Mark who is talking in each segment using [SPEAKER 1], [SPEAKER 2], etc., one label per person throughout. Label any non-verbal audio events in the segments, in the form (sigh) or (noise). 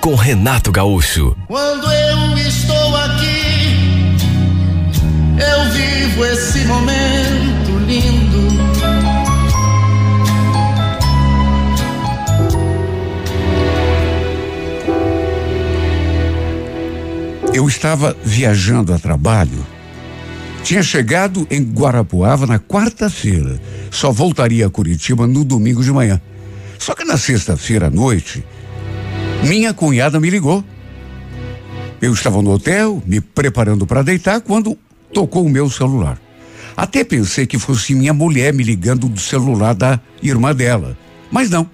[SPEAKER 1] com Renato Gaúcho.
[SPEAKER 2] Quando eu estou aqui, eu vivo esse momento lindo.
[SPEAKER 3] Eu estava viajando a trabalho. Tinha chegado em Guarapuava na quarta-feira. Só voltaria a Curitiba no domingo de manhã. Só que na sexta-feira à noite, minha cunhada me ligou. Eu estava no hotel, me preparando para deitar, quando tocou o meu celular. Até pensei que fosse minha mulher me ligando do celular da irmã dela. Mas não,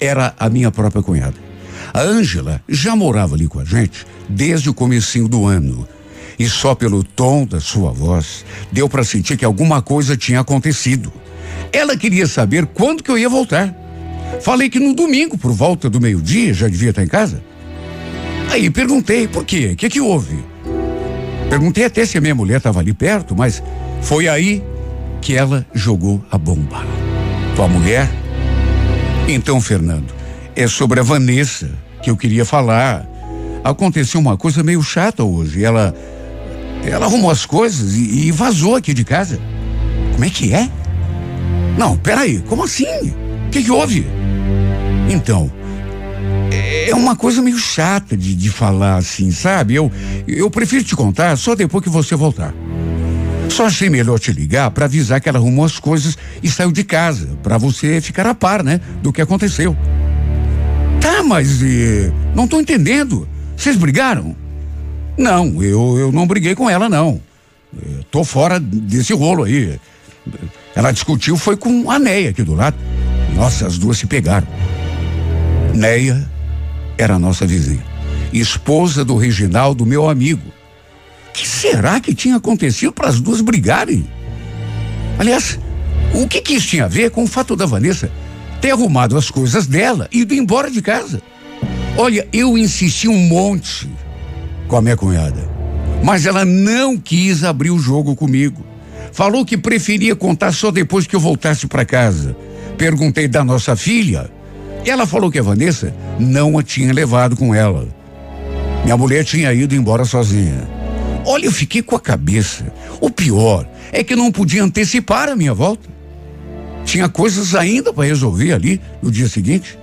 [SPEAKER 3] era a minha própria cunhada. A Ângela já morava ali com a gente desde o comecinho do ano. E só pelo tom da sua voz deu para sentir que alguma coisa tinha acontecido. Ela queria saber quando que eu ia voltar. Falei que no domingo, por volta do meio-dia, já devia estar em casa. Aí perguntei por quê, o que que houve? Perguntei até se a minha mulher estava ali perto, mas foi aí que ela jogou a bomba. Tua mulher? Então, Fernando, é sobre a Vanessa que eu queria falar. Aconteceu uma coisa meio chata hoje. Ela ela arrumou as coisas e, e vazou aqui de casa. Como é que é? Não, peraí, como assim? O que, que houve? Então, é uma coisa meio chata de, de falar assim, sabe? Eu, eu prefiro te contar só depois que você voltar. Só achei melhor te ligar para avisar que ela arrumou as coisas e saiu de casa, para você ficar a par, né, do que aconteceu. Tá, mas não tô entendendo. Vocês brigaram? Não, eu, eu não briguei com ela, não. Eu tô fora desse rolo aí. Ela discutiu, foi com a Neia aqui do lado. Nossa, as duas se pegaram. Neia era nossa vizinha, esposa do Reginaldo, meu amigo. que será que tinha acontecido para as duas brigarem? Aliás, o que, que isso tinha a ver com o fato da Vanessa ter arrumado as coisas dela e ido embora de casa? Olha, eu insisti um monte com a minha cunhada, mas ela não quis abrir o jogo comigo. Falou que preferia contar só depois que eu voltasse para casa. Perguntei da nossa filha ela falou que a Vanessa não a tinha levado com ela. Minha mulher tinha ido embora sozinha. Olha, eu fiquei com a cabeça. O pior é que não podia antecipar a minha volta. Tinha coisas ainda para resolver ali no dia seguinte.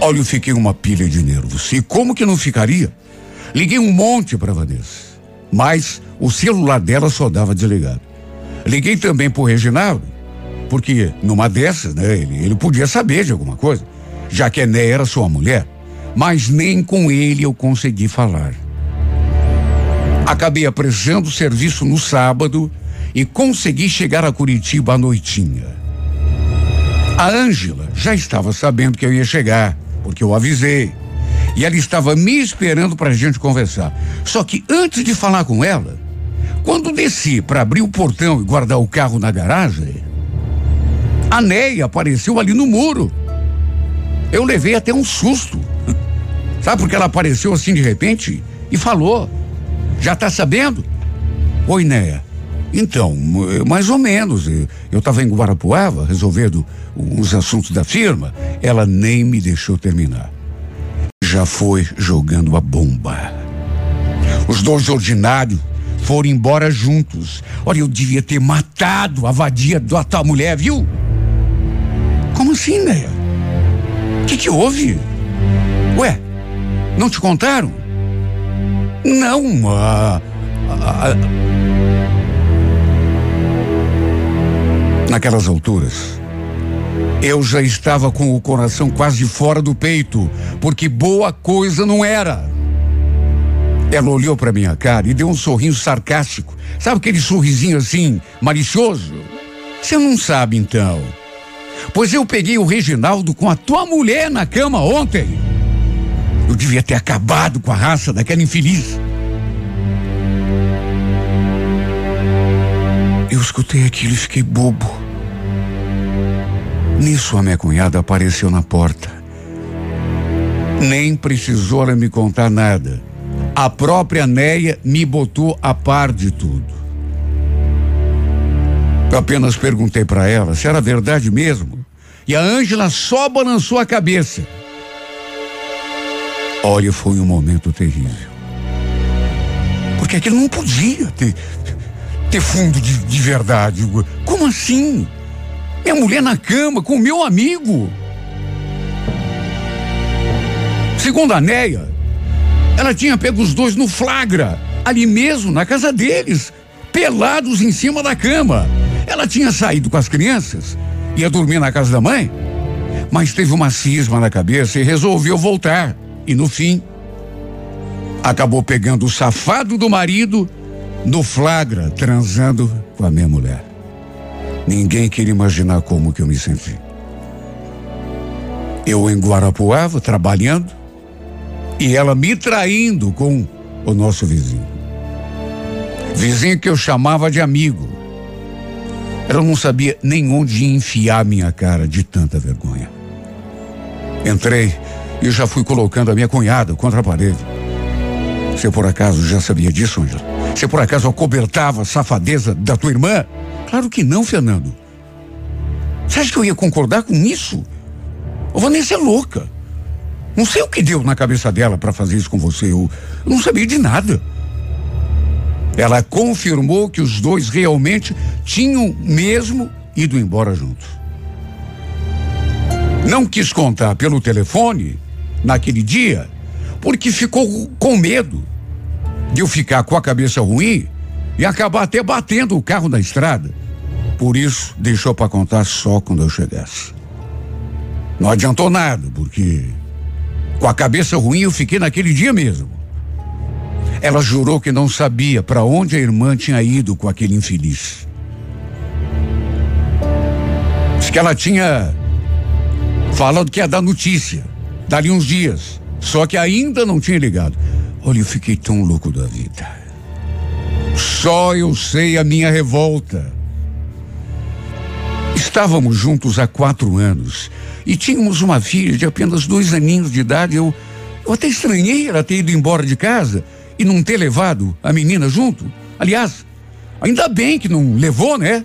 [SPEAKER 3] Olha, eu fiquei uma pilha de nervos. E como que não ficaria? Liguei um monte para Vanessa, mas o celular dela só dava desligado. Liguei também pro Reginaldo porque numa dessas, né, ele, ele podia saber de alguma coisa, já que Ené era sua mulher. Mas nem com ele eu consegui falar. Acabei apressando o serviço no sábado e consegui chegar a Curitiba à noitinha. A Ângela já estava sabendo que eu ia chegar, porque eu avisei. E ela estava me esperando para a gente conversar. Só que antes de falar com ela, quando desci para abrir o portão e guardar o carro na garagem, a Neia apareceu ali no muro. Eu levei até um susto. (laughs) Sabe porque ela apareceu assim de repente e falou: Já tá sabendo? Oi, Neia. Então, mais ou menos. Eu estava em Guarapuava resolvendo uns assuntos da firma. Ela nem me deixou terminar. Já foi jogando a bomba. Os dois ordinários foram embora juntos. Olha, eu devia ter matado a vadia da tua mulher, viu? Como assim, Neia? O que, que houve? Ué, não te contaram? Não, a, a, a, Naquelas alturas, eu já estava com o coração quase fora do peito, porque boa coisa não era. Ela olhou para minha cara e deu um sorriso sarcástico. Sabe aquele sorrisinho assim, malicioso? Você não sabe então. Pois eu peguei o Reginaldo com a tua mulher na cama ontem. Eu devia ter acabado com a raça daquela infeliz. Eu escutei aquilo e fiquei bobo. Nisso a minha cunhada apareceu na porta. Nem precisou ela me contar nada. A própria Neia me botou a par de tudo. Eu apenas perguntei para ela se era verdade mesmo e a Ângela só balançou a cabeça. Olha, foi um momento terrível. Porque aquilo não podia ter, ter fundo de, de verdade. Como assim? Minha mulher na cama com meu amigo. Segundo a Neia, ela tinha pego os dois no flagra, ali mesmo, na casa deles, pelados em cima da cama. Ela tinha saído com as crianças, ia dormir na casa da mãe, mas teve uma cisma na cabeça e resolveu voltar. E no fim, acabou pegando o safado do marido no flagra, transando com a minha mulher. Ninguém queria imaginar como que eu me senti. Eu em Guarapuava, trabalhando, e ela me traindo com o nosso vizinho. Vizinho que eu chamava de amigo. Ela não sabia nem onde enfiar minha cara de tanta vergonha. Entrei e já fui colocando a minha cunhada contra a parede. Você por acaso já sabia disso, Ângela? Você por acaso acobertava a safadeza da tua irmã? Claro que não, Fernando. Você acha que eu ia concordar com isso? A Vanessa é louca. Não sei o que deu na cabeça dela para fazer isso com você. Eu não sabia de nada. Ela confirmou que os dois realmente tinham mesmo ido embora juntos. Não quis contar pelo telefone naquele dia, porque ficou com medo de eu ficar com a cabeça ruim e acabar até batendo o carro na estrada. Por isso, deixou para contar só quando eu chegasse. Não adiantou nada, porque com a cabeça ruim eu fiquei naquele dia mesmo. Ela jurou que não sabia para onde a irmã tinha ido com aquele infeliz. Diz que ela tinha falado que ia dar notícia, dali uns dias, só que ainda não tinha ligado. Olha, eu fiquei tão louco da vida. Só eu sei a minha revolta. Estávamos juntos há quatro anos e tínhamos uma filha de apenas dois aninhos de idade. Eu, eu até estranhei ela ter ido embora de casa e não ter levado a menina junto. Aliás, ainda bem que não levou, né?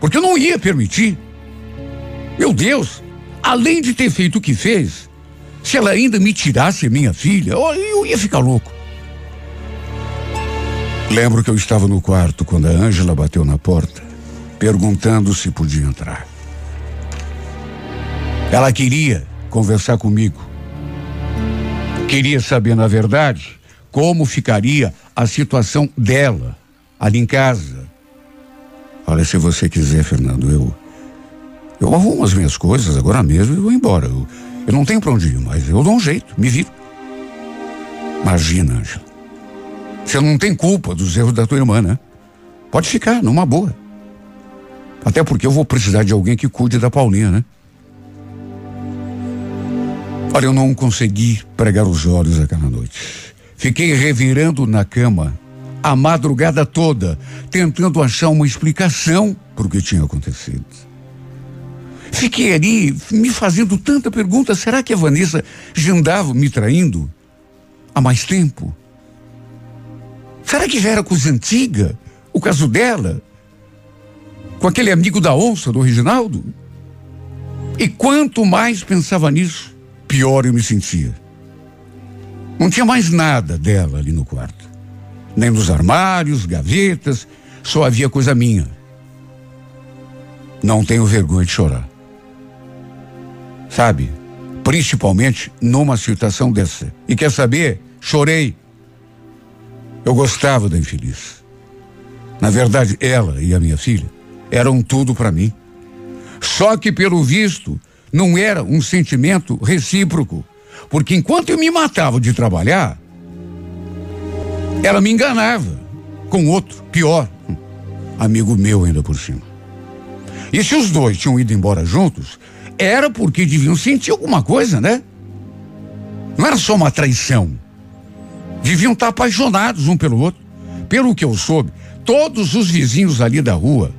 [SPEAKER 3] Porque eu não ia permitir. Meu Deus, além de ter feito o que fez, se ela ainda me tirasse minha filha, eu ia ficar louco. Lembro que eu estava no quarto quando a Ângela bateu na porta, perguntando se podia entrar. Ela queria conversar comigo. Queria saber, na verdade, como ficaria a situação dela ali em casa. Olha, se você quiser, Fernando, eu eu arrumo as minhas coisas agora mesmo e vou embora. Eu, eu não tenho pra onde ir, mas eu dou um jeito, me viro. Imagina, Ângela. Você não tem culpa dos erros da tua irmã, né? Pode ficar, numa boa. Até porque eu vou precisar de alguém que cuide da Paulinha, né? Olha, eu não consegui pregar os olhos aquela noite. Fiquei revirando na cama a madrugada toda, tentando achar uma explicação para o que tinha acontecido. Fiquei ali me fazendo tanta pergunta: será que a Vanessa já andava me traindo há mais tempo? Será que já era coisa antiga o caso dela? Com aquele amigo da onça, do Reginaldo? E quanto mais pensava nisso, pior eu me sentia. Não tinha mais nada dela ali no quarto. Nem nos armários, gavetas, só havia coisa minha. Não tenho vergonha de chorar sabe? Principalmente numa situação dessa. E quer saber? Chorei. Eu gostava da infeliz. Na verdade, ela e a minha filha eram tudo para mim. Só que, pelo visto, não era um sentimento recíproco. Porque enquanto eu me matava de trabalhar, ela me enganava com outro, pior, amigo meu ainda por cima. E se os dois tinham ido embora juntos, era porque deviam sentir alguma coisa, né? Não era só uma traição. Deviam estar apaixonados um pelo outro. Pelo que eu soube, todos os vizinhos ali da rua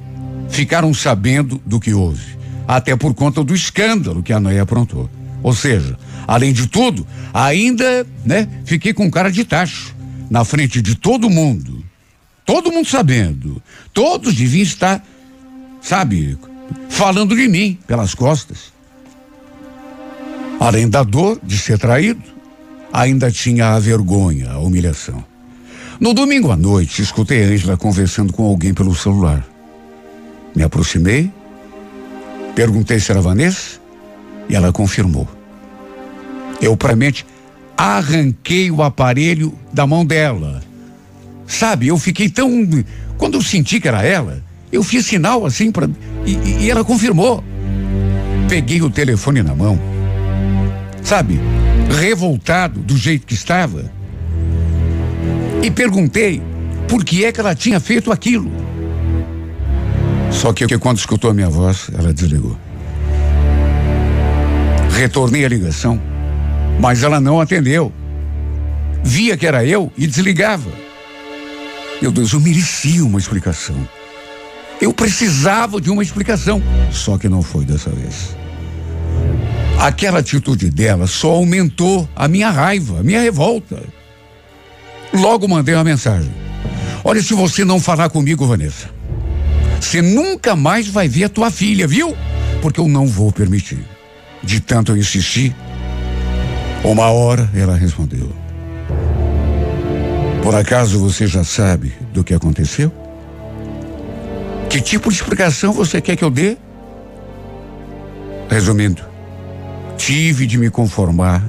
[SPEAKER 3] ficaram sabendo do que houve, até por conta do escândalo que a Noé aprontou. Ou seja, além de tudo, ainda, né, fiquei com cara de tacho na frente de todo mundo. Todo mundo sabendo. Todos deviam estar, sabe, falando de mim pelas costas. Além da dor de ser traído, ainda tinha a vergonha, a humilhação. No domingo à noite, escutei a Ângela conversando com alguém pelo celular. Me aproximei, perguntei se era Vanessa e ela confirmou. Eu, pramente, arranquei o aparelho da mão dela. Sabe, eu fiquei tão. Quando eu senti que era ela, eu fiz sinal assim para e, e ela confirmou. Peguei o telefone na mão, sabe, revoltado do jeito que estava, e perguntei por que é que ela tinha feito aquilo. Só que quando escutou a minha voz, ela desligou. Retornei a ligação, mas ela não atendeu. Via que era eu e desligava. Meu Deus, eu merecia uma explicação. Eu precisava de uma explicação, só que não foi dessa vez. Aquela atitude dela só aumentou a minha raiva, a minha revolta. Logo mandei uma mensagem. Olha, se você não falar comigo, Vanessa, você nunca mais vai ver a tua filha, viu? Porque eu não vou permitir. De tanto eu insistir, uma hora ela respondeu: Por acaso você já sabe do que aconteceu? Que tipo de explicação você quer que eu dê? Resumindo, tive de me conformar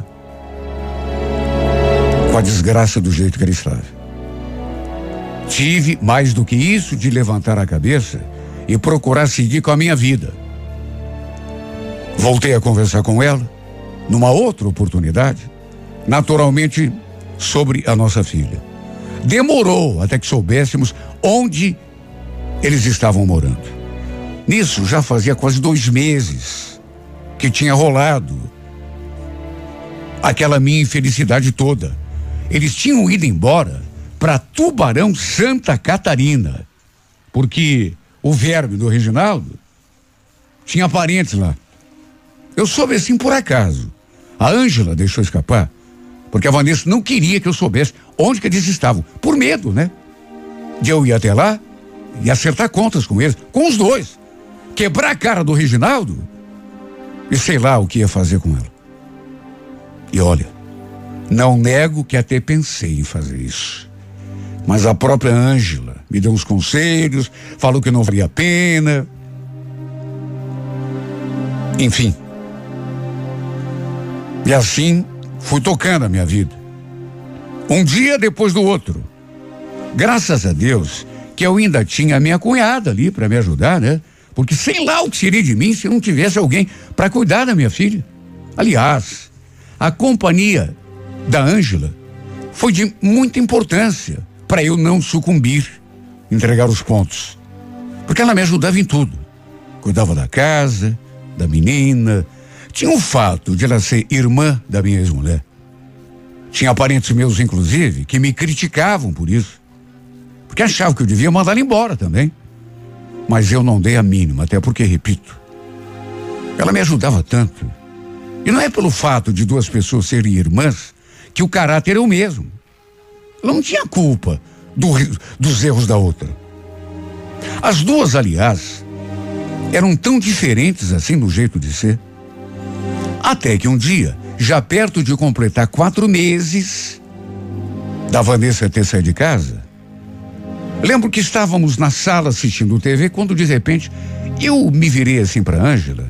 [SPEAKER 3] com a desgraça do jeito que ele estava. Tive, mais do que isso, de levantar a cabeça e procurar seguir com a minha vida. Voltei a conversar com ela, numa outra oportunidade, naturalmente sobre a nossa filha. Demorou até que soubéssemos onde eles estavam morando. Nisso já fazia quase dois meses que tinha rolado aquela minha infelicidade toda. Eles tinham ido embora para Tubarão, Santa Catarina, porque o verme do Reginaldo tinha parentes lá. Eu soube assim por acaso. A Ângela deixou escapar, porque a Vanessa não queria que eu soubesse onde que eles estavam, por medo, né? De eu ir até lá e acertar contas com eles, com os dois. Quebrar a cara do Reginaldo e sei lá o que ia fazer com ela. E olha, não nego que até pensei em fazer isso. Mas a própria Ângela me deu uns conselhos, falou que não valia a pena. Enfim. E assim fui tocando a minha vida. Um dia depois do outro. Graças a Deus, que eu ainda tinha a minha cunhada ali para me ajudar, né? Porque sei lá o que seria de mim se não tivesse alguém para cuidar da minha filha. Aliás, a companhia da Ângela foi de muita importância para eu não sucumbir, entregar os pontos. Porque ela me ajudava em tudo. Cuidava da casa, da menina. Tinha o fato de ela ser irmã da minha ex-mulher. Tinha parentes meus, inclusive, que me criticavam por isso. Porque achava que eu devia mandar ela embora também. Mas eu não dei a mínima, até porque, repito, ela me ajudava tanto. E não é pelo fato de duas pessoas serem irmãs que o caráter é o mesmo. Ela não tinha culpa do, dos erros da outra. As duas, aliás, eram tão diferentes assim no jeito de ser. Até que um dia, já perto de completar quatro meses da Vanessa ter saído de casa, Lembro que estávamos na sala assistindo TV quando de repente eu me virei assim para Ângela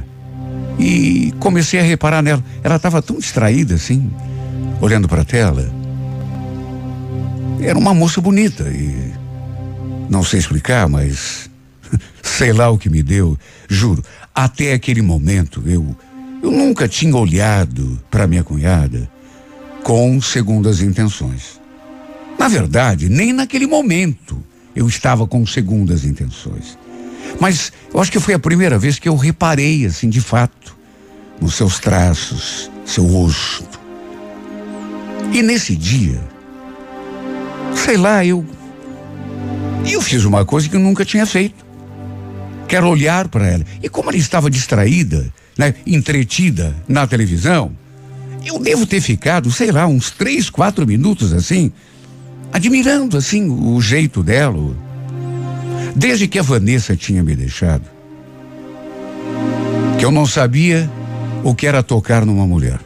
[SPEAKER 3] e comecei a reparar nela. Ela estava tão distraída assim, olhando para a tela. Era uma moça bonita e não sei explicar, mas (laughs) sei lá o que me deu, juro. Até aquele momento eu eu nunca tinha olhado para minha cunhada com segundas intenções. Na verdade, nem naquele momento eu estava com segundas intenções. Mas eu acho que foi a primeira vez que eu reparei, assim, de fato, nos seus traços, seu rosto. E nesse dia, sei lá, eu. Eu fiz uma coisa que eu nunca tinha feito. Quero olhar para ela. E como ela estava distraída, né, entretida na televisão, eu devo ter ficado, sei lá, uns três, quatro minutos assim, admirando assim o jeito dela. Desde que a Vanessa tinha me deixado, que eu não sabia o que era tocar numa mulher.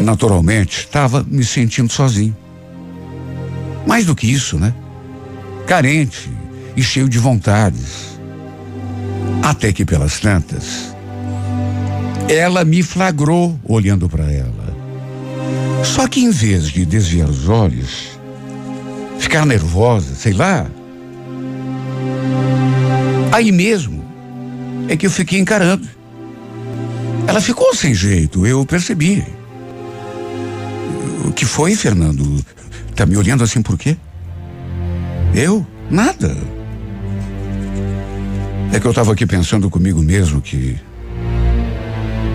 [SPEAKER 3] Naturalmente, estava me sentindo sozinho. Mais do que isso, né? Carente e cheio de vontades. Até que pelas tantas, ela me flagrou olhando para ela. Só que em vez de desviar os olhos, ficar nervosa, sei lá, aí mesmo é que eu fiquei encarando. Ela ficou sem jeito, eu percebi. O que foi, Fernando? Tá me olhando assim por quê? Eu? Nada. É que eu estava aqui pensando comigo mesmo que.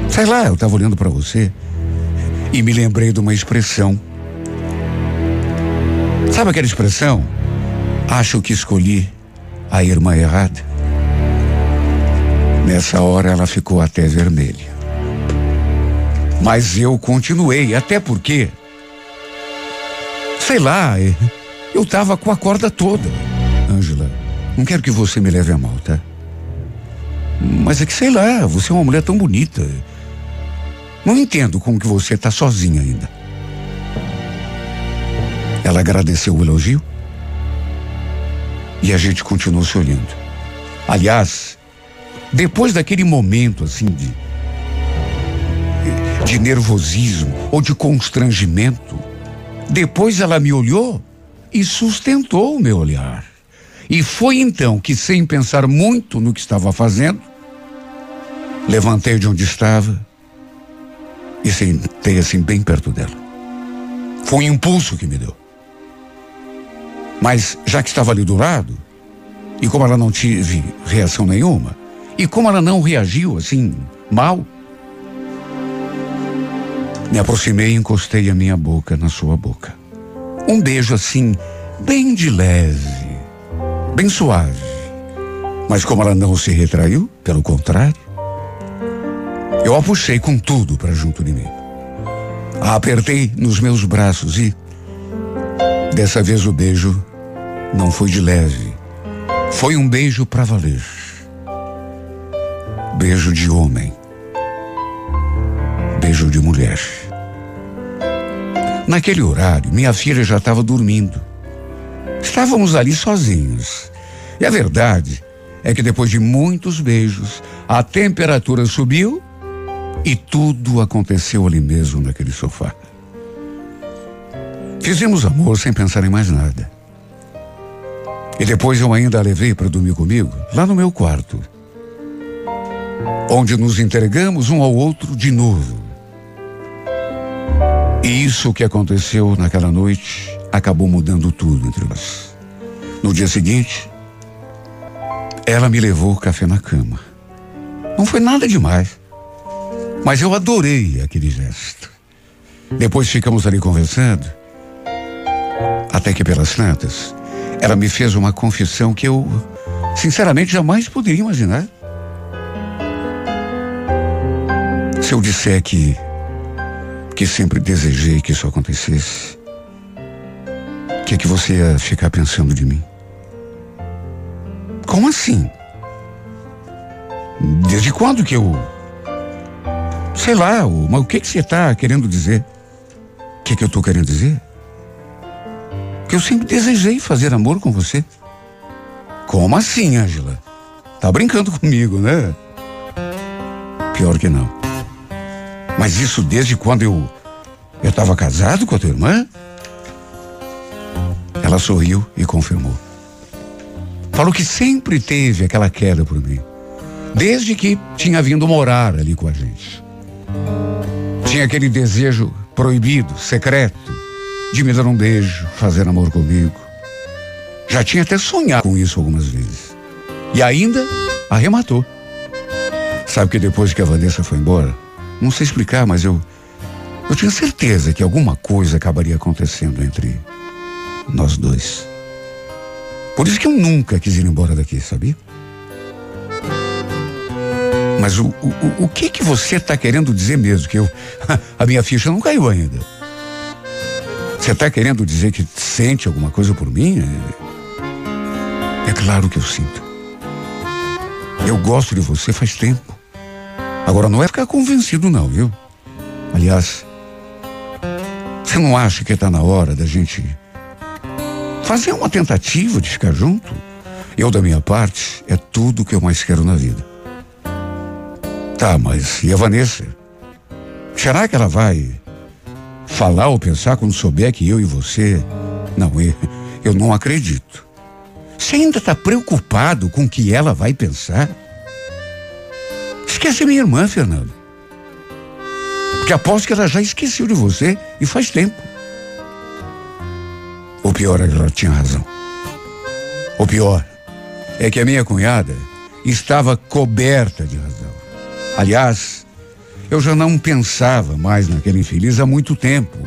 [SPEAKER 3] Sei lá, eu estava olhando para você e me lembrei de uma expressão. Sabe aquela expressão? Acho que escolhi a irmã errada. Nessa hora ela ficou até vermelha. Mas eu continuei, até porque. Sei lá, eu estava com a corda toda. Ângela, não quero que você me leve a mal, tá? Mas é que sei lá, você é uma mulher tão bonita. Não entendo como que você está sozinha ainda. Ela agradeceu o elogio e a gente continuou se olhando. Aliás, depois daquele momento assim de de nervosismo ou de constrangimento, depois ela me olhou e sustentou o meu olhar. E foi então que, sem pensar muito no que estava fazendo, levantei de onde estava e sentei assim bem perto dela. Foi um impulso que me deu. Mas já que estava ali do lado, e como ela não tive reação nenhuma, e como ela não reagiu assim mal, me aproximei e encostei a minha boca na sua boca. Um beijo assim, bem de leve, bem suave. Mas como ela não se retraiu, pelo contrário, eu a puxei com tudo para junto de mim. A apertei nos meus braços e, dessa vez, o beijo não foi de leve. Foi um beijo para valer. Beijo de homem. Beijo de mulher. Naquele horário, minha filha já estava dormindo. Estávamos ali sozinhos. E a verdade é que depois de muitos beijos, a temperatura subiu e tudo aconteceu ali mesmo naquele sofá. Fizemos amor sem pensar em mais nada. E depois eu ainda a levei para dormir comigo, lá no meu quarto. Onde nos entregamos um ao outro de novo. E isso que aconteceu naquela noite acabou mudando tudo entre nós. No dia seguinte, ela me levou café na cama. Não foi nada demais. Mas eu adorei aquele gesto. Depois ficamos ali conversando. Até que pelas tantas, ela me fez uma confissão que eu, sinceramente, jamais poderia imaginar. Se eu disser que que sempre desejei que isso acontecesse, o que é que você ia ficar pensando de mim? Como assim? Desde quando que eu Sei lá, mas o que, que você está querendo dizer? O que, que eu estou querendo dizer? Que eu sempre desejei fazer amor com você. Como assim, Ângela? Tá brincando comigo, né? Pior que não. Mas isso desde quando eu eu estava casado com a tua irmã? Ela sorriu e confirmou. Falou que sempre teve aquela queda por mim, desde que tinha vindo morar ali com a gente. Tinha aquele desejo proibido, secreto, de me dar um beijo, fazer amor comigo. Já tinha até sonhado com isso algumas vezes. E ainda arrematou. Sabe que depois que a Vanessa foi embora, não sei explicar, mas eu eu tinha certeza que alguma coisa acabaria acontecendo entre nós dois. Por isso que eu nunca quis ir embora daqui, sabia? Mas o, o, o que que você está querendo dizer mesmo? Que eu, (laughs) a minha ficha não caiu ainda. Você está querendo dizer que sente alguma coisa por mim? É claro que eu sinto. Eu gosto de você faz tempo. Agora não é ficar convencido não, viu? Aliás, você não acha que está na hora da gente fazer uma tentativa de ficar junto? Eu, da minha parte, é tudo que eu mais quero na vida. Tá, mas e a Vanessa? Será que ela vai falar ou pensar quando souber que eu e você. Não, eu, eu não acredito. Você ainda está preocupado com o que ela vai pensar? Esquece minha irmã, Fernando. Porque aposto que ela já esqueceu de você e faz tempo. O pior é que ela tinha razão. O pior é que a minha cunhada estava coberta de razão. Aliás, eu já não pensava mais naquele infeliz há muito tempo.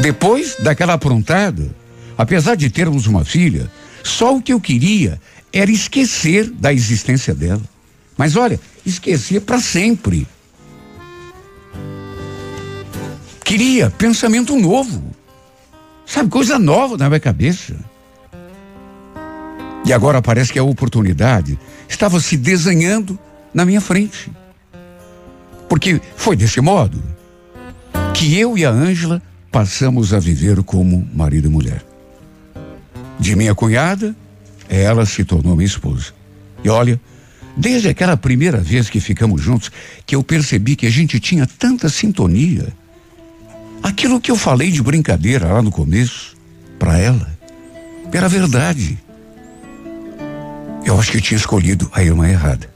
[SPEAKER 3] Depois daquela aprontada, apesar de termos uma filha, só o que eu queria era esquecer da existência dela. Mas olha, esquecer para sempre. Queria pensamento novo. Sabe, coisa nova na minha cabeça. E agora parece que a oportunidade estava se desenhando na minha frente. Porque foi desse modo que eu e a Ângela passamos a viver como marido e mulher. De minha cunhada, ela se tornou minha esposa. E olha, desde aquela primeira vez que ficamos juntos, que eu percebi que a gente tinha tanta sintonia Aquilo que eu falei de brincadeira lá no começo, para ela, era verdade. Eu acho que tinha escolhido a irmã errada.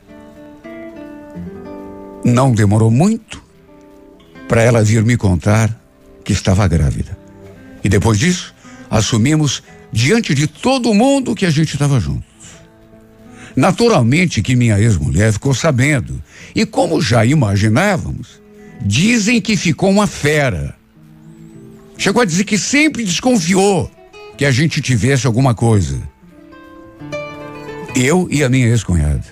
[SPEAKER 3] Não demorou muito para ela vir me contar que estava grávida. E depois disso, assumimos diante de todo mundo que a gente estava junto. Naturalmente que minha ex-mulher ficou sabendo. E como já imaginávamos, dizem que ficou uma fera. Chegou a dizer que sempre desconfiou que a gente tivesse alguma coisa. Eu e a minha ex-cunhada.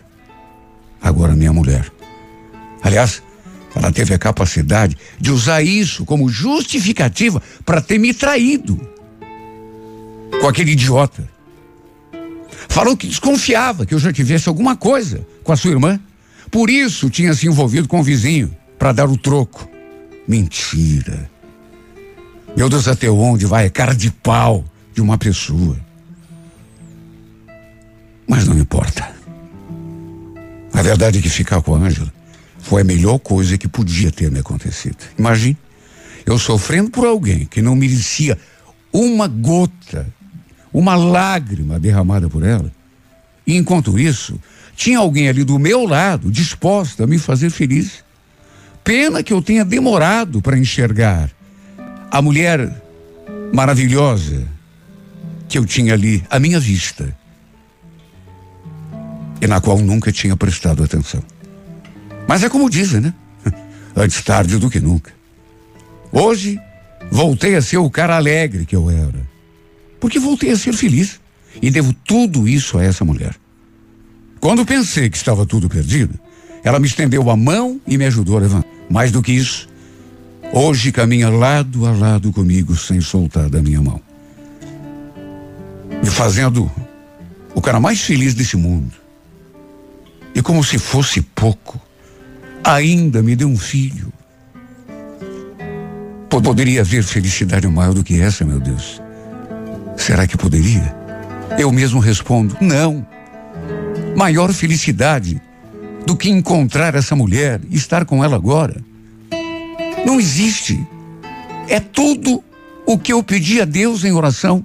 [SPEAKER 3] Agora minha mulher. Aliás, ela teve a capacidade de usar isso como justificativa para ter me traído com aquele idiota. Falou que desconfiava que eu já tivesse alguma coisa com a sua irmã. Por isso tinha se envolvido com o vizinho para dar o troco. Mentira. Meu Deus, até onde vai a cara de pau de uma pessoa? Mas não importa. A verdade é que ficar com a Ângela foi a melhor coisa que podia ter me acontecido. Imagine, eu sofrendo por alguém que não merecia uma gota, uma lágrima derramada por ela. E enquanto isso, tinha alguém ali do meu lado disposta a me fazer feliz. Pena que eu tenha demorado para enxergar a mulher maravilhosa que eu tinha ali à minha vista e na qual nunca tinha prestado atenção. Mas é como dizem, né? (laughs) Antes tarde do que nunca. Hoje, voltei a ser o cara alegre que eu era. Porque voltei a ser feliz. E devo tudo isso a essa mulher. Quando pensei que estava tudo perdido, ela me estendeu a mão e me ajudou a levantar. Mais do que isso, Hoje caminha lado a lado comigo sem soltar da minha mão. Me fazendo o cara mais feliz desse mundo. E como se fosse pouco, ainda me deu um filho. Poderia haver felicidade maior do que essa, meu Deus? Será que poderia? Eu mesmo respondo: não. Maior felicidade do que encontrar essa mulher e estar com ela agora. Não existe. É tudo o que eu pedi a Deus em oração.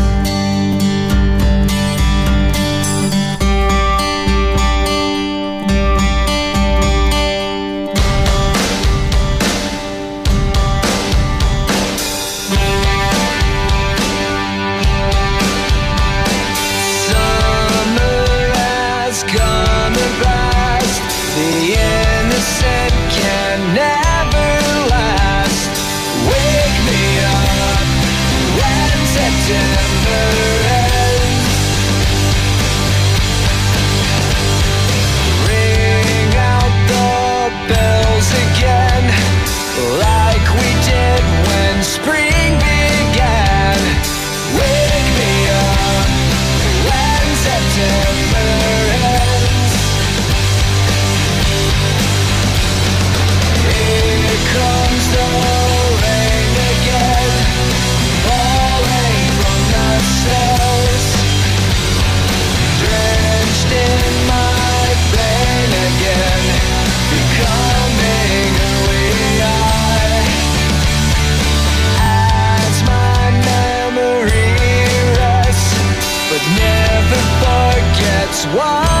[SPEAKER 1] why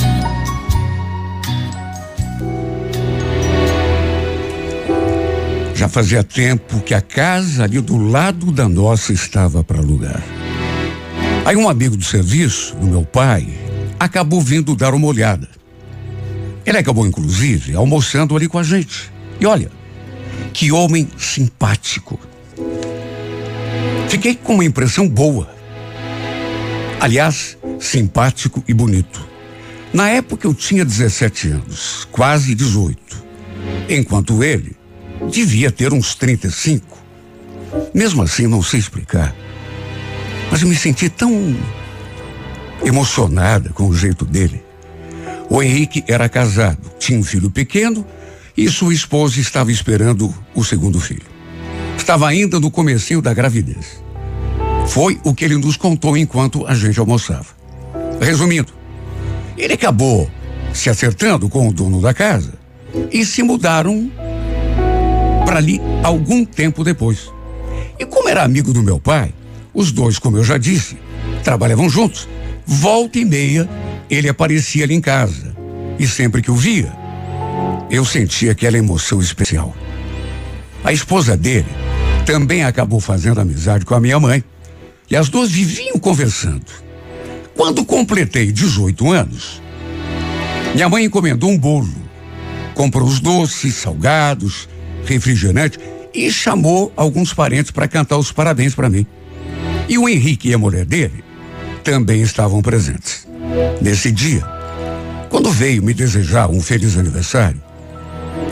[SPEAKER 3] Já fazia tempo que a casa ali do lado da nossa estava para alugar. Aí um amigo do serviço, do meu pai, acabou vindo dar uma olhada. Ele acabou, inclusive, almoçando ali com a gente. E olha, que homem simpático. Fiquei com uma impressão boa. Aliás, simpático e bonito. Na época eu tinha 17 anos, quase 18. Enquanto ele devia ter uns 35. Mesmo assim, não sei explicar. Mas me senti tão emocionada com o jeito dele. O Henrique era casado, tinha um filho pequeno e sua esposa estava esperando o segundo filho. Estava ainda no comecinho da gravidez. Foi o que ele nos contou enquanto a gente almoçava. Resumindo, ele acabou se acertando com o dono da casa e se mudaram para ali algum tempo depois. E como era amigo do meu pai, os dois, como eu já disse, trabalhavam juntos. Volta e meia, ele aparecia ali em casa. E sempre que o via, eu sentia aquela emoção especial. A esposa dele também acabou fazendo amizade com a minha mãe. E as duas viviam conversando. Quando completei 18 anos, minha mãe encomendou um bolo, comprou os doces, salgados, refrigerante e chamou alguns parentes para cantar os parabéns para mim. E o Henrique e a mulher dele também estavam presentes. Nesse dia, quando veio me desejar um feliz aniversário,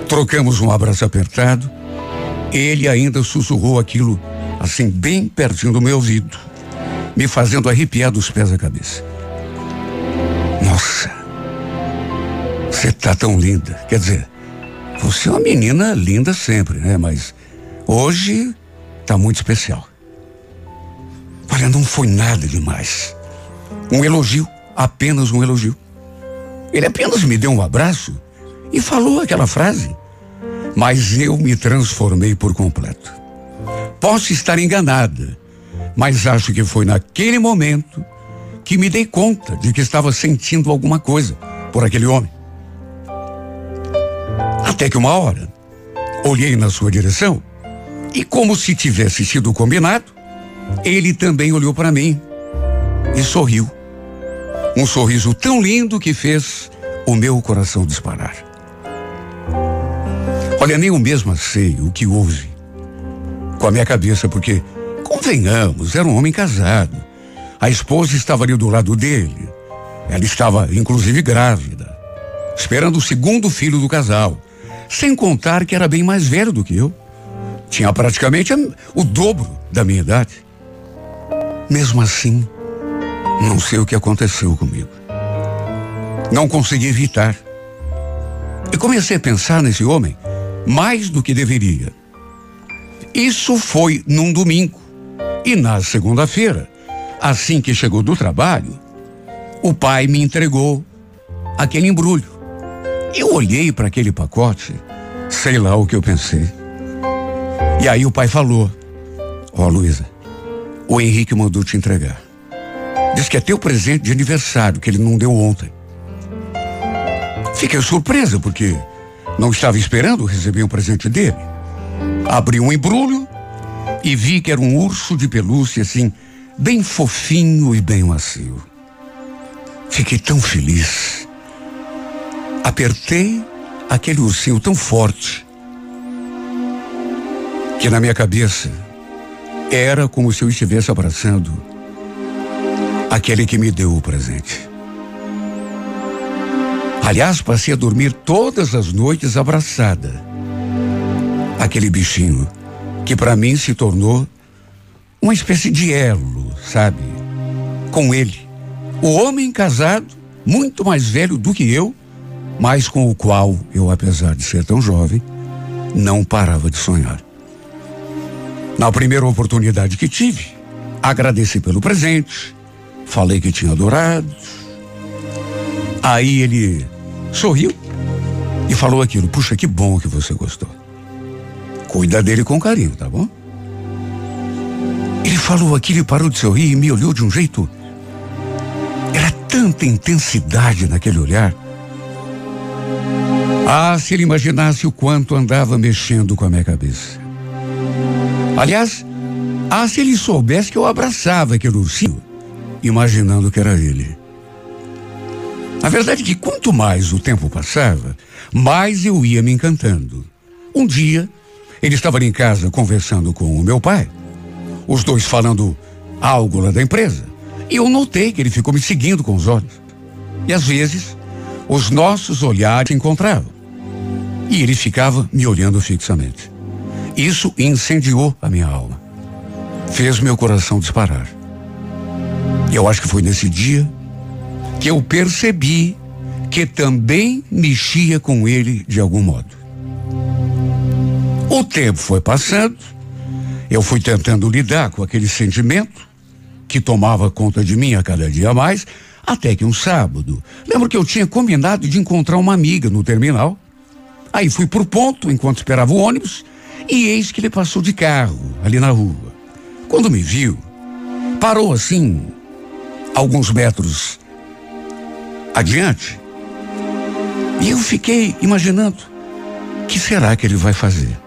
[SPEAKER 3] trocamos um abraço apertado. Ele ainda sussurrou aquilo assim bem pertinho do meu ouvido, me fazendo arrepiar dos pés à cabeça. Nossa, você tá tão linda. Quer dizer, você é uma menina linda sempre, né? Mas hoje tá muito especial. Olha, não foi nada demais. Um elogio, apenas um elogio. Ele apenas me deu um abraço e falou aquela frase. Mas eu me transformei por completo. Posso estar enganada, mas acho que foi naquele momento que me dei conta de que estava sentindo alguma coisa por aquele homem. Até que uma hora, olhei na sua direção e, como se tivesse sido combinado, ele também olhou para mim e sorriu. Um sorriso tão lindo que fez o meu coração disparar. Olha, nem eu mesma sei o que houve com a minha cabeça, porque, convenhamos, era um homem casado. A esposa estava ali do lado dele. Ela estava, inclusive, grávida, esperando o segundo filho do casal. Sem contar que era bem mais velho do que eu. Tinha praticamente o dobro da minha idade. Mesmo assim, não sei o que aconteceu comigo. Não consegui evitar. E comecei a pensar nesse homem mais do que deveria. Isso foi num domingo. E na segunda-feira, assim que chegou do trabalho, o pai me entregou aquele embrulho. Eu olhei para aquele pacote, sei lá o que eu pensei. E aí o pai falou: Ó, oh, Luísa, o Henrique mandou te entregar. Diz que é teu presente de aniversário, que ele não deu ontem. Fiquei surpresa, porque não estava esperando receber um presente dele. Abri um embrulho e vi que era um urso de pelúcia, assim, bem fofinho e bem macio. Fiquei tão feliz apertei aquele ursinho tão forte que na minha cabeça era como se eu estivesse abraçando aquele que me deu o presente. Aliás, passei a dormir todas as noites abraçada. Aquele bichinho que para mim se tornou uma espécie de elo, sabe? Com ele. O homem casado, muito mais velho do que eu, mas com o qual eu, apesar de ser tão jovem, não parava de sonhar. Na primeira oportunidade que tive, agradeci pelo presente, falei que tinha adorado. Aí ele sorriu e falou aquilo: Puxa, que bom que você gostou. Cuida dele com carinho, tá bom? Ele falou aquilo e parou de sorrir e me olhou de um jeito. Era tanta intensidade naquele olhar ah, se ele imaginasse o quanto andava mexendo com a minha cabeça. Aliás, ah, se ele soubesse que eu abraçava aquele ursinho, imaginando que era ele. A verdade é que quanto mais o tempo passava, mais eu ia me encantando. Um dia, ele estava em casa conversando com o meu pai, os dois falando algo lá da empresa, e eu notei que ele ficou me seguindo com os olhos. E às vezes, os nossos olhares se encontravam. E ele ficava me olhando fixamente. Isso incendiou a minha alma. Fez meu coração disparar. E eu acho que foi nesse dia que eu percebi que também mexia com ele de algum modo. O tempo foi passando, eu fui tentando lidar com aquele sentimento que tomava conta de mim a cada dia mais, até que um sábado, lembro que eu tinha combinado de encontrar uma amiga no terminal Aí fui por ponto enquanto esperava o ônibus e eis que ele passou de carro ali na rua. Quando me viu, parou assim, alguns metros adiante. E eu fiquei imaginando: o que será que ele vai fazer?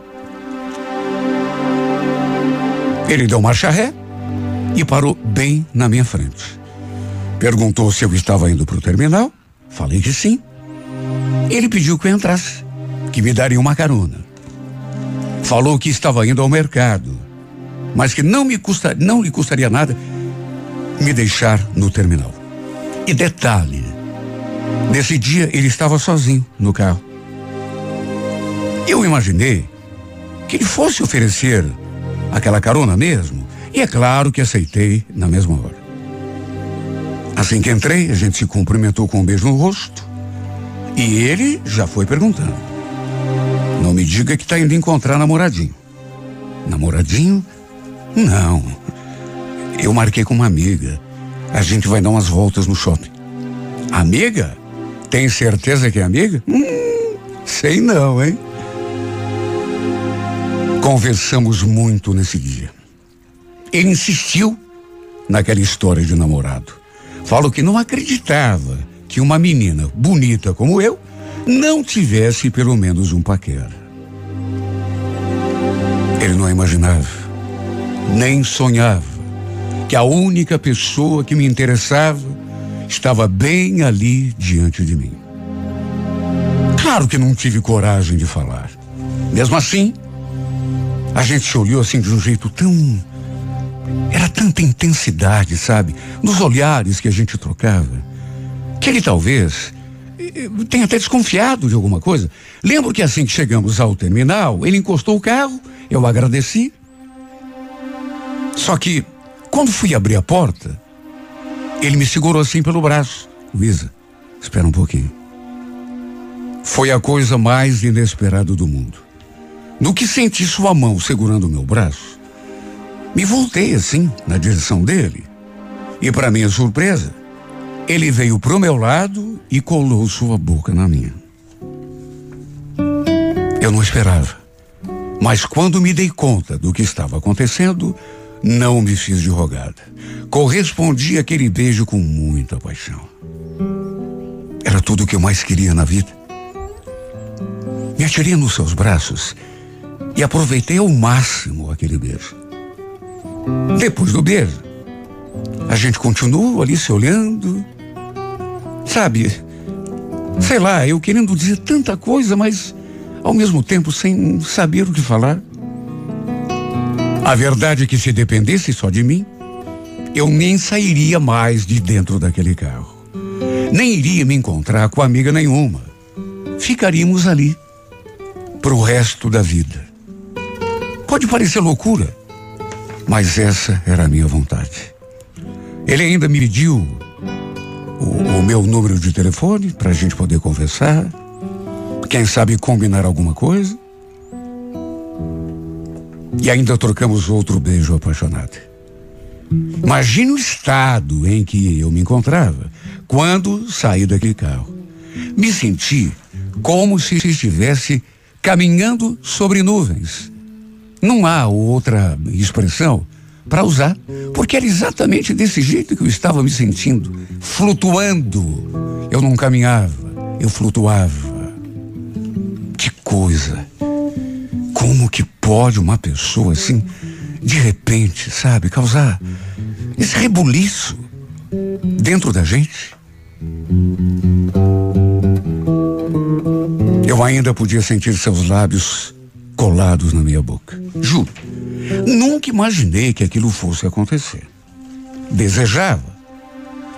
[SPEAKER 3] Ele deu marcha ré e parou bem na minha frente. Perguntou se eu estava indo para o terminal. Falei que sim. Ele pediu que eu entrasse, que me daria uma carona. Falou que estava indo ao mercado, mas que não me custa, não lhe custaria nada me deixar no terminal. E detalhe, nesse dia ele estava sozinho no carro. Eu imaginei que ele fosse oferecer aquela carona mesmo, e é claro que aceitei na mesma hora. Assim que entrei, a gente se cumprimentou com um beijo no rosto. E ele já foi perguntando. Não me diga que está indo encontrar namoradinho. Namoradinho? Não. Eu marquei com uma amiga. A gente vai dar umas voltas no shopping. Amiga? Tem certeza que é amiga? Hum, sei não, hein? Conversamos muito nesse dia. Ele insistiu naquela história de namorado. Falou que não acreditava que uma menina bonita como eu não tivesse pelo menos um paquera. Ele não imaginava, nem sonhava, que a única pessoa que me interessava estava bem ali diante de mim. Claro que não tive coragem de falar. Mesmo assim, a gente se olhou assim de um jeito tão era tanta intensidade, sabe? Nos olhares que a gente trocava, que ele talvez tenha até desconfiado de alguma coisa. Lembro que assim que chegamos ao terminal, ele encostou o carro, eu agradeci. Só que, quando fui abrir a porta, ele me segurou assim pelo braço. Luísa, espera um pouquinho. Foi a coisa mais inesperada do mundo. No que senti sua mão segurando o meu braço, me voltei assim, na direção dele. E para minha surpresa, ele veio pro meu lado e colou sua boca na minha. Eu não esperava. Mas quando me dei conta do que estava acontecendo, não me fiz de rogada. Correspondi aquele beijo com muita paixão. Era tudo o que eu mais queria na vida. Me atirei nos seus braços e aproveitei ao máximo aquele beijo. Depois do beijo, a gente continua ali se olhando. Sabe, sei lá, eu querendo dizer tanta coisa, mas ao mesmo tempo sem saber o que falar. A verdade é que se dependesse só de mim, eu nem sairia mais de dentro daquele carro. Nem iria me encontrar com amiga nenhuma. Ficaríamos ali pro resto da vida. Pode parecer loucura, mas essa era a minha vontade. Ele ainda me pediu o, o meu número de telefone para a gente poder conversar. Quem sabe combinar alguma coisa. E ainda trocamos outro beijo apaixonado. Imagine o estado em que eu me encontrava quando saí daquele carro. Me senti como se estivesse caminhando sobre nuvens não há outra expressão para usar, porque era exatamente desse jeito que eu estava me sentindo, flutuando. Eu não caminhava, eu flutuava. Que coisa! Como que pode uma pessoa assim, de repente, sabe, causar esse rebuliço dentro da gente? Eu ainda podia sentir seus lábios colados na minha boca. Juro. Nunca imaginei que aquilo fosse acontecer. Desejava,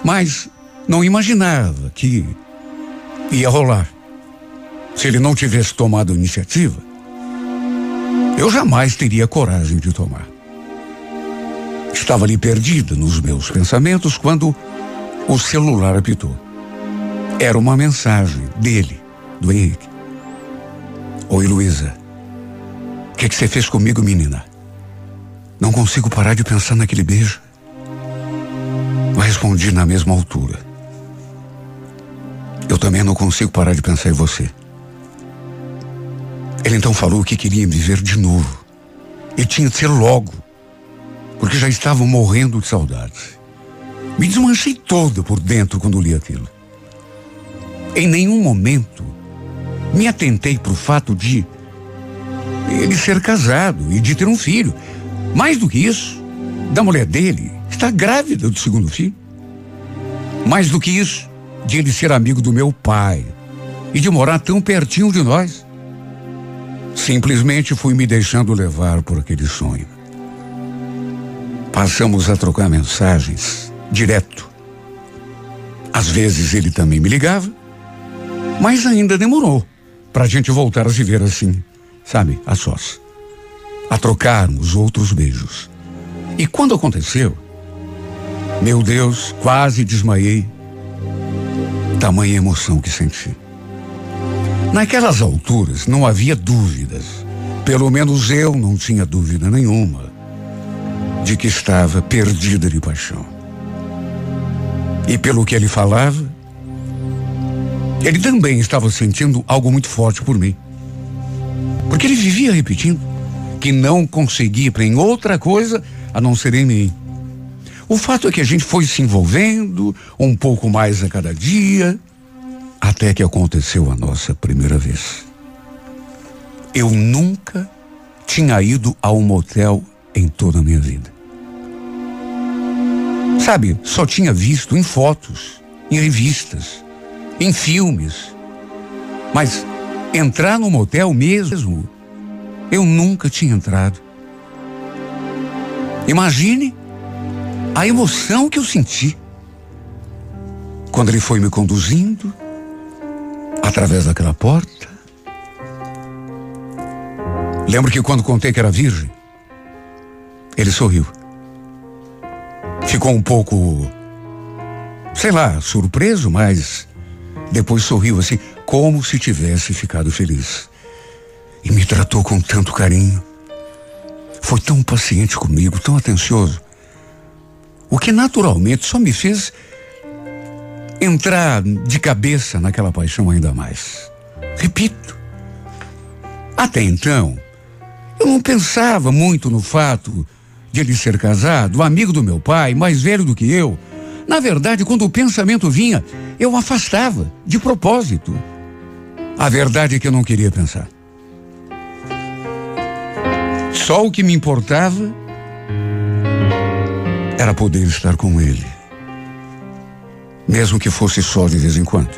[SPEAKER 3] mas não imaginava que ia rolar. Se ele não tivesse tomado a iniciativa, eu jamais teria coragem de tomar. Estava ali perdida nos meus pensamentos quando o celular apitou. Era uma mensagem dele, do Henrique. Oi, Luísa. O que, que você fez comigo, menina? Não consigo parar de pensar naquele beijo. Eu respondi na mesma altura. Eu também não consigo parar de pensar em você. Ele então falou que queria me ver de novo. E tinha de ser logo. Porque já estava morrendo de saudade. Me desmanchei toda por dentro quando li aquilo. Em nenhum momento me atentei para o fato de ele ser casado e de ter um filho. Mais do que isso, da mulher dele está grávida do segundo filho. Mais do que isso, de ele ser amigo do meu pai e de morar tão pertinho de nós. Simplesmente fui me deixando levar por aquele sonho. Passamos a trocar mensagens direto. Às vezes ele também me ligava, mas ainda demorou para a gente voltar a se ver assim, sabe, a sós. A trocarmos outros beijos. E quando aconteceu, meu Deus, quase desmaiei. Tamanha emoção que senti. Naquelas alturas não havia dúvidas. Pelo menos eu não tinha dúvida nenhuma de que estava perdida de paixão. E pelo que ele falava, ele também estava sentindo algo muito forte por mim. Porque ele vivia repetindo que não conseguia em outra coisa a não ser em mim. O fato é que a gente foi se envolvendo um pouco mais a cada dia, até que aconteceu a nossa primeira vez. Eu nunca tinha ido a um motel em toda a minha vida. Sabe, só tinha visto em fotos, em revistas, em filmes. Mas entrar no motel mesmo, eu nunca tinha entrado. Imagine a emoção que eu senti quando ele foi me conduzindo através daquela porta. Lembro que quando contei que era virgem, ele sorriu. Ficou um pouco, sei lá, surpreso, mas depois sorriu assim, como se tivesse ficado feliz. E me tratou com tanto carinho. Foi tão paciente comigo, tão atencioso. O que naturalmente só me fez entrar de cabeça naquela paixão ainda mais. Repito, até então, eu não pensava muito no fato de ele ser casado, amigo do meu pai, mais velho do que eu. Na verdade, quando o pensamento vinha, eu afastava, de propósito. A verdade é que eu não queria pensar. Só o que me importava era poder estar com ele. Mesmo que fosse só de vez em quando.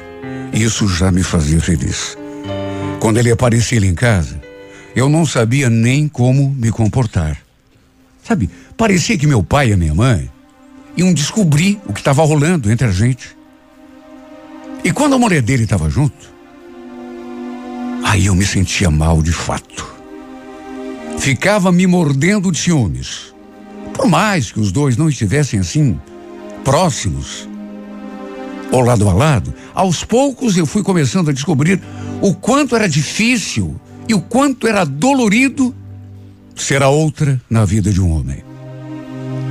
[SPEAKER 3] Isso já me fazia feliz. Quando ele aparecia em casa, eu não sabia nem como me comportar. Sabe, parecia que meu pai e minha mãe iam descobrir o que estava rolando entre a gente. E quando a mulher dele estava junto, aí eu me sentia mal de fato. Ficava me mordendo de ciúmes. Por mais que os dois não estivessem assim, próximos, ou lado a lado, aos poucos eu fui começando a descobrir o quanto era difícil e o quanto era dolorido ser a outra na vida de um homem.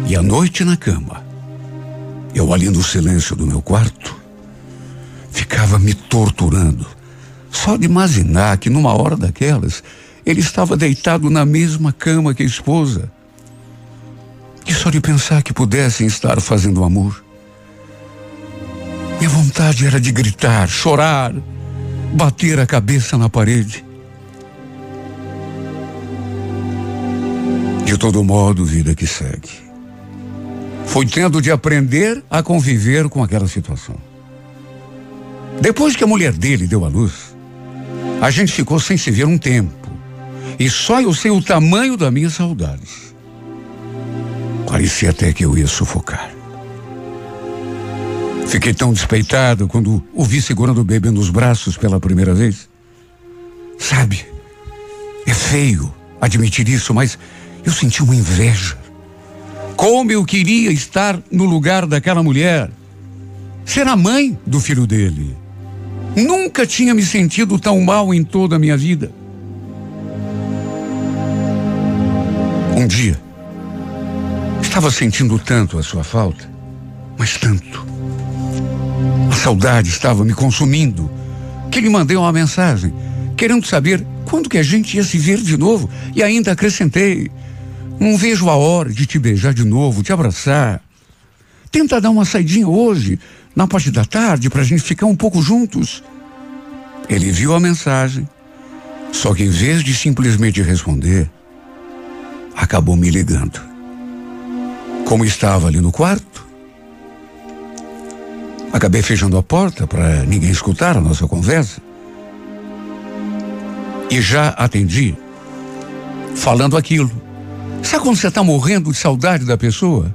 [SPEAKER 3] E à noite na cama, eu ali no silêncio do meu quarto, ficava me torturando. Só de imaginar que numa hora daquelas, ele estava deitado na mesma cama que a esposa, e só de pensar que pudessem estar fazendo amor. Minha vontade era de gritar, chorar, bater a cabeça na parede. De todo modo, vida que segue. Foi tendo de aprender a conviver com aquela situação. Depois que a mulher dele deu à luz, a gente ficou sem se ver um tempo. E só eu sei o tamanho da minha saudade. Parecia até que eu ia sufocar. Fiquei tão despeitado quando o vi segurando o bebê nos braços pela primeira vez. Sabe, é feio admitir isso, mas eu senti uma inveja. Como eu queria estar no lugar daquela mulher, ser a mãe do filho dele. Nunca tinha me sentido tão mal em toda a minha vida. Um dia, Estava sentindo tanto a sua falta, mas tanto. A saudade estava me consumindo, que lhe mandei uma mensagem, querendo saber quando que a gente ia se ver de novo, e ainda acrescentei: não vejo a hora de te beijar de novo, te abraçar. Tenta dar uma saidinha hoje, na parte da tarde, para a gente ficar um pouco juntos. Ele viu a mensagem, só que em vez de simplesmente responder, acabou me ligando. Como estava ali no quarto, acabei fechando a porta para ninguém escutar a nossa conversa. E já atendi, falando aquilo. Sabe quando você está morrendo de saudade da pessoa?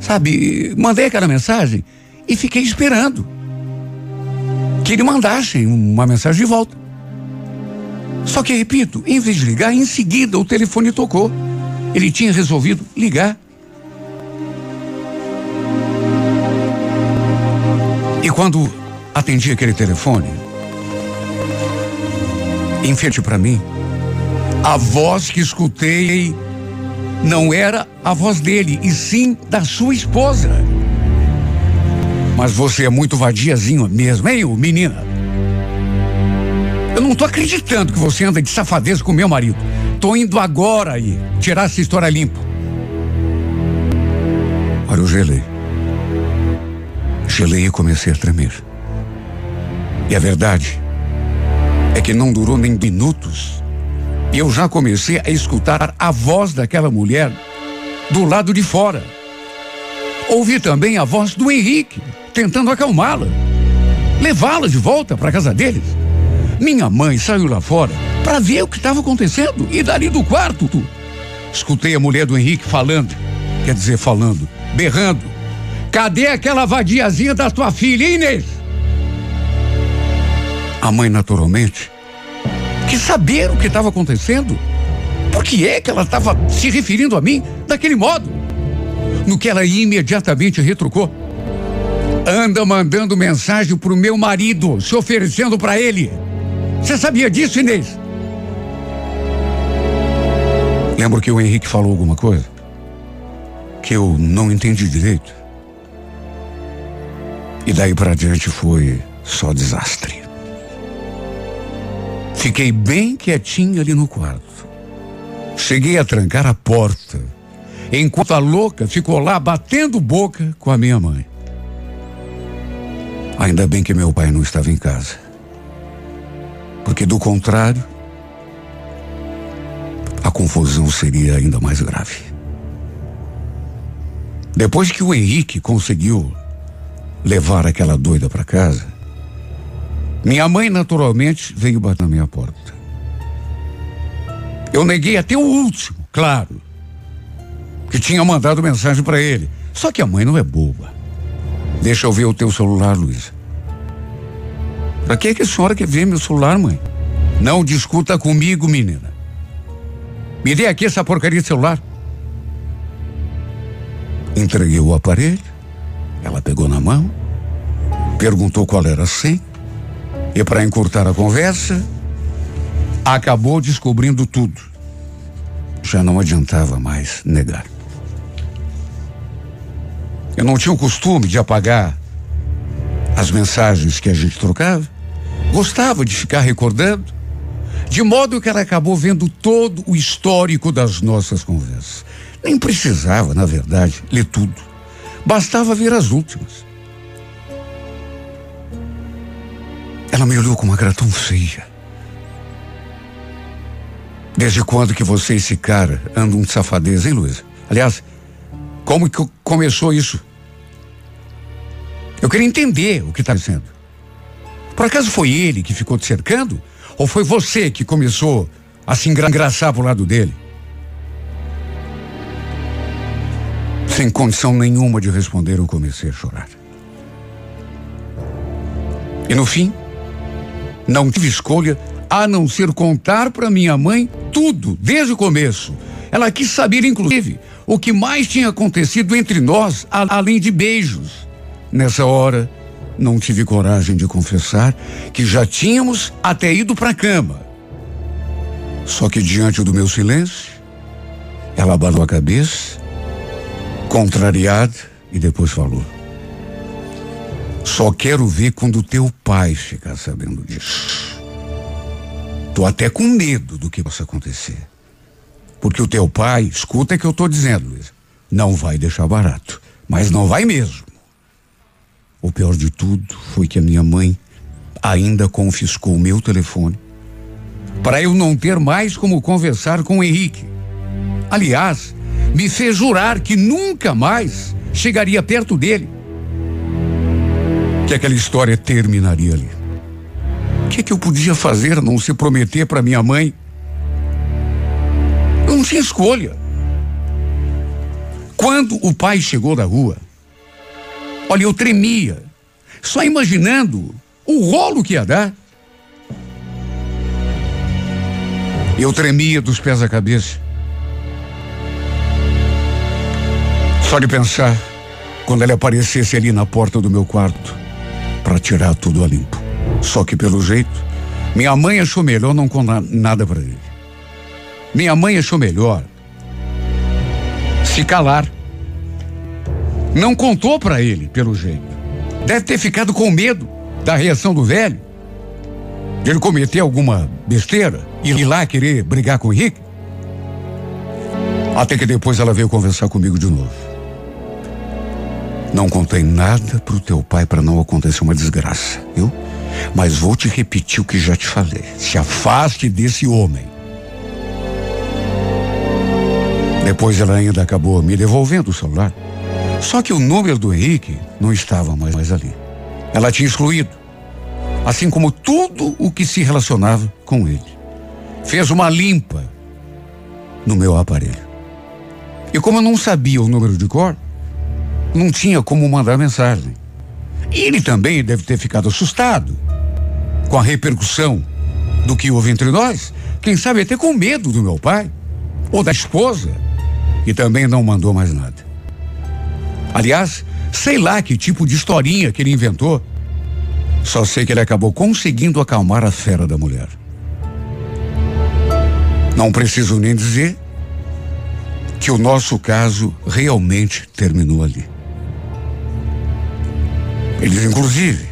[SPEAKER 3] Sabe, mandei aquela mensagem e fiquei esperando que ele mandasse uma mensagem de volta. Só que, repito, em vez de ligar, em seguida o telefone tocou. Ele tinha resolvido ligar. E quando atendi aquele telefone, em frente para mim, a voz que escutei não era a voz dele, e sim da sua esposa. Mas você é muito vadiazinho mesmo, hein, menina? Eu não tô acreditando que você anda de safadeza com meu marido. Tô indo agora aí tirar essa história limpo. Olha, eu gelei. Gelei e comecei a tremer. E a verdade é que não durou nem minutos. Eu já comecei a escutar a voz daquela mulher do lado de fora. Ouvi também a voz do Henrique, tentando acalmá-la, levá-la de volta para a casa deles. Minha mãe saiu lá fora para ver o que estava acontecendo e dali do quarto. Escutei a mulher do Henrique falando, quer dizer, falando, berrando. Cadê aquela vadiazinha da tua filha, Inês? A mãe, naturalmente, quis saber o que estava acontecendo. Por que é que ela estava se referindo a mim daquele modo? No que ela imediatamente retrucou. Anda mandando mensagem pro meu marido, se oferecendo para ele. Você sabia disso, Inês? Lembro que o Henrique falou alguma coisa que eu não entendi direito. E daí para diante foi só desastre. Fiquei bem quietinho ali no quarto. Cheguei a trancar a porta, enquanto a louca ficou lá batendo boca com a minha mãe. Ainda bem que meu pai não estava em casa. Porque do contrário, a confusão seria ainda mais grave. Depois que o Henrique conseguiu levar aquela doida para casa, minha mãe naturalmente veio bater na minha porta. Eu neguei até o último, claro, que tinha mandado mensagem para ele. Só que a mãe não é boba. Deixa eu ver o teu celular, Luísa. Pra que, que a senhora quer ver meu celular, mãe? Não discuta comigo, menina. Me dê aqui essa porcaria de celular. Entreguei o aparelho. Ela pegou na mão, perguntou qual era a senha. E para encurtar a conversa, acabou descobrindo tudo. Já não adiantava mais negar. Eu não tinha o costume de apagar as mensagens que a gente trocava. Gostava de ficar recordando, de modo que ela acabou vendo todo o histórico das nossas conversas. Nem precisava, na verdade, ler tudo. Bastava ver as últimas. Ela me olhou com uma cara tão feia. Desde quando que você e esse cara andam de safadeza, hein, Luísa? Aliás, como que começou isso? Eu queria entender o que está dizendo. Por acaso foi ele que ficou te cercando? Ou foi você que começou a se engraçar pro lado dele? Sem condição nenhuma de responder, eu comecei a chorar. E no fim, não tive escolha a não ser contar para minha mãe tudo, desde o começo. Ela quis saber, inclusive, o que mais tinha acontecido entre nós, além de beijos. Nessa hora, não tive coragem de confessar que já tínhamos até ido para a cama. Só que diante do meu silêncio, ela abalou a cabeça, contrariada, e depois falou: Só quero ver quando teu pai ficar sabendo disso. Tô até com medo do que possa acontecer. Porque o teu pai, escuta o que eu tô dizendo, Luiz, não vai deixar barato. Mas não vai mesmo. O pior de tudo foi que a minha mãe ainda confiscou o meu telefone para eu não ter mais como conversar com o Henrique. Aliás, me fez jurar que nunca mais chegaria perto dele. Que aquela história terminaria ali. O que, é que eu podia fazer não se prometer para minha mãe? Eu não tinha escolha. Quando o pai chegou da rua, olha, eu tremia, só imaginando o rolo que ia dar. Eu tremia dos pés à cabeça. Só de pensar quando ele aparecesse ali na porta do meu quarto para tirar tudo a limpo. Só que pelo jeito, minha mãe achou melhor não contar nada para ele. Minha mãe achou melhor se calar. Não contou para ele, pelo jeito. Deve ter ficado com medo da reação do velho. De ele cometer alguma besteira e ir lá querer brigar com o Henrique. Até que depois ela veio conversar comigo de novo. Não contei nada pro teu pai para não acontecer uma desgraça, viu? Mas vou te repetir o que já te falei. Se afaste desse homem. Depois ela ainda acabou me devolvendo o celular. Só que o número do Henrique não estava mais, mais ali. Ela tinha excluído. Assim como tudo o que se relacionava com ele. Fez uma limpa no meu aparelho. E como eu não sabia o número de cor, não tinha como mandar mensagem. E ele também deve ter ficado assustado com a repercussão do que houve entre nós. Quem sabe até com medo do meu pai ou da esposa, que também não mandou mais nada. Aliás, sei lá que tipo de historinha que ele inventou. Só sei que ele acabou conseguindo acalmar a fera da mulher. Não preciso nem dizer que o nosso caso realmente terminou ali. Eles, inclusive,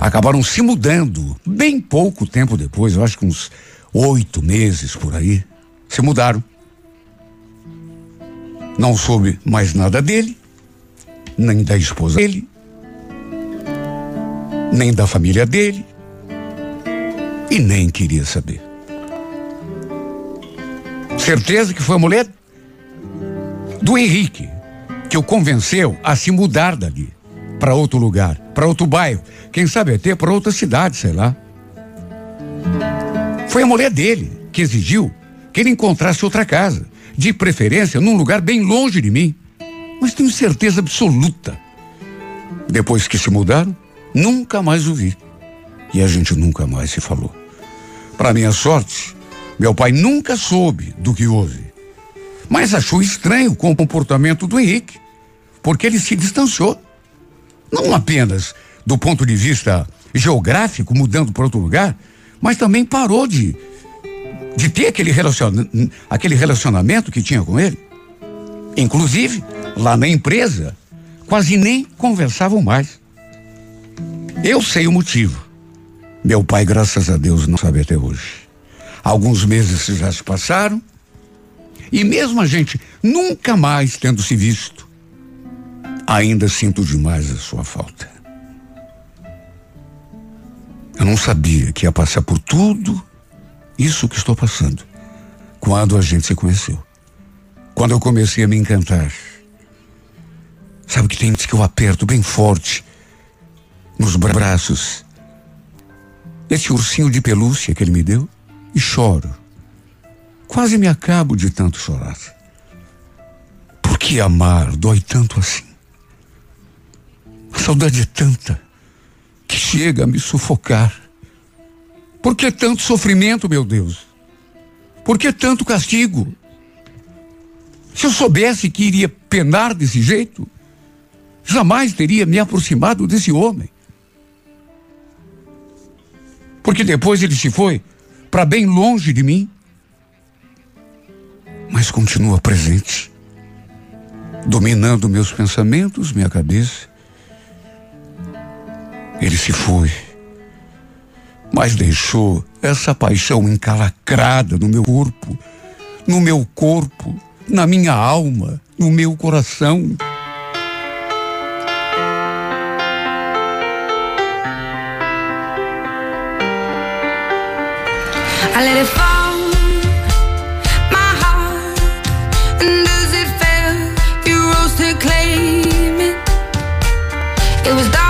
[SPEAKER 3] acabaram se mudando bem pouco tempo depois, eu acho que uns oito meses por aí. Se mudaram. Não soube mais nada dele, nem da esposa dele, nem da família dele, e nem queria saber. Certeza que foi a mulher do Henrique que o convenceu a se mudar dali para outro lugar, para outro bairro, quem sabe até para outra cidade, sei lá. Foi a mulher dele que exigiu que ele encontrasse outra casa, de preferência num lugar bem longe de mim. Mas tenho certeza absoluta. Depois que se mudaram, nunca mais o vi. E a gente nunca mais se falou. Para minha sorte, meu pai nunca soube do que houve. Mas achou estranho com o comportamento do Henrique, porque ele se distanciou. Não apenas do ponto de vista geográfico, mudando para outro lugar, mas também parou de, de ter aquele, relaciona, aquele relacionamento que tinha com ele. Inclusive, lá na empresa, quase nem conversavam mais. Eu sei o motivo. Meu pai, graças a Deus, não sabe até hoje. Alguns meses já se passaram, e mesmo a gente nunca mais tendo se visto, Ainda sinto demais a sua falta. Eu não sabia que ia passar por tudo isso que estou passando quando a gente se conheceu. Quando eu comecei a me encantar. Sabe que tem que eu aperto bem forte nos braços esse ursinho de pelúcia que ele me deu e choro. Quase me acabo de tanto chorar. Por que amar dói tanto assim? A saudade é tanta que chega a me sufocar. Por que tanto sofrimento, meu Deus? Por que tanto castigo? Se eu soubesse que iria penar desse jeito, jamais teria me aproximado desse homem. Porque depois ele se foi para bem longe de mim, mas continua presente, dominando meus pensamentos, minha cabeça ele se foi, mas deixou essa paixão encalacrada no meu corpo, no meu corpo, na minha alma, no meu coração.
[SPEAKER 4] I let it fall. It was dark.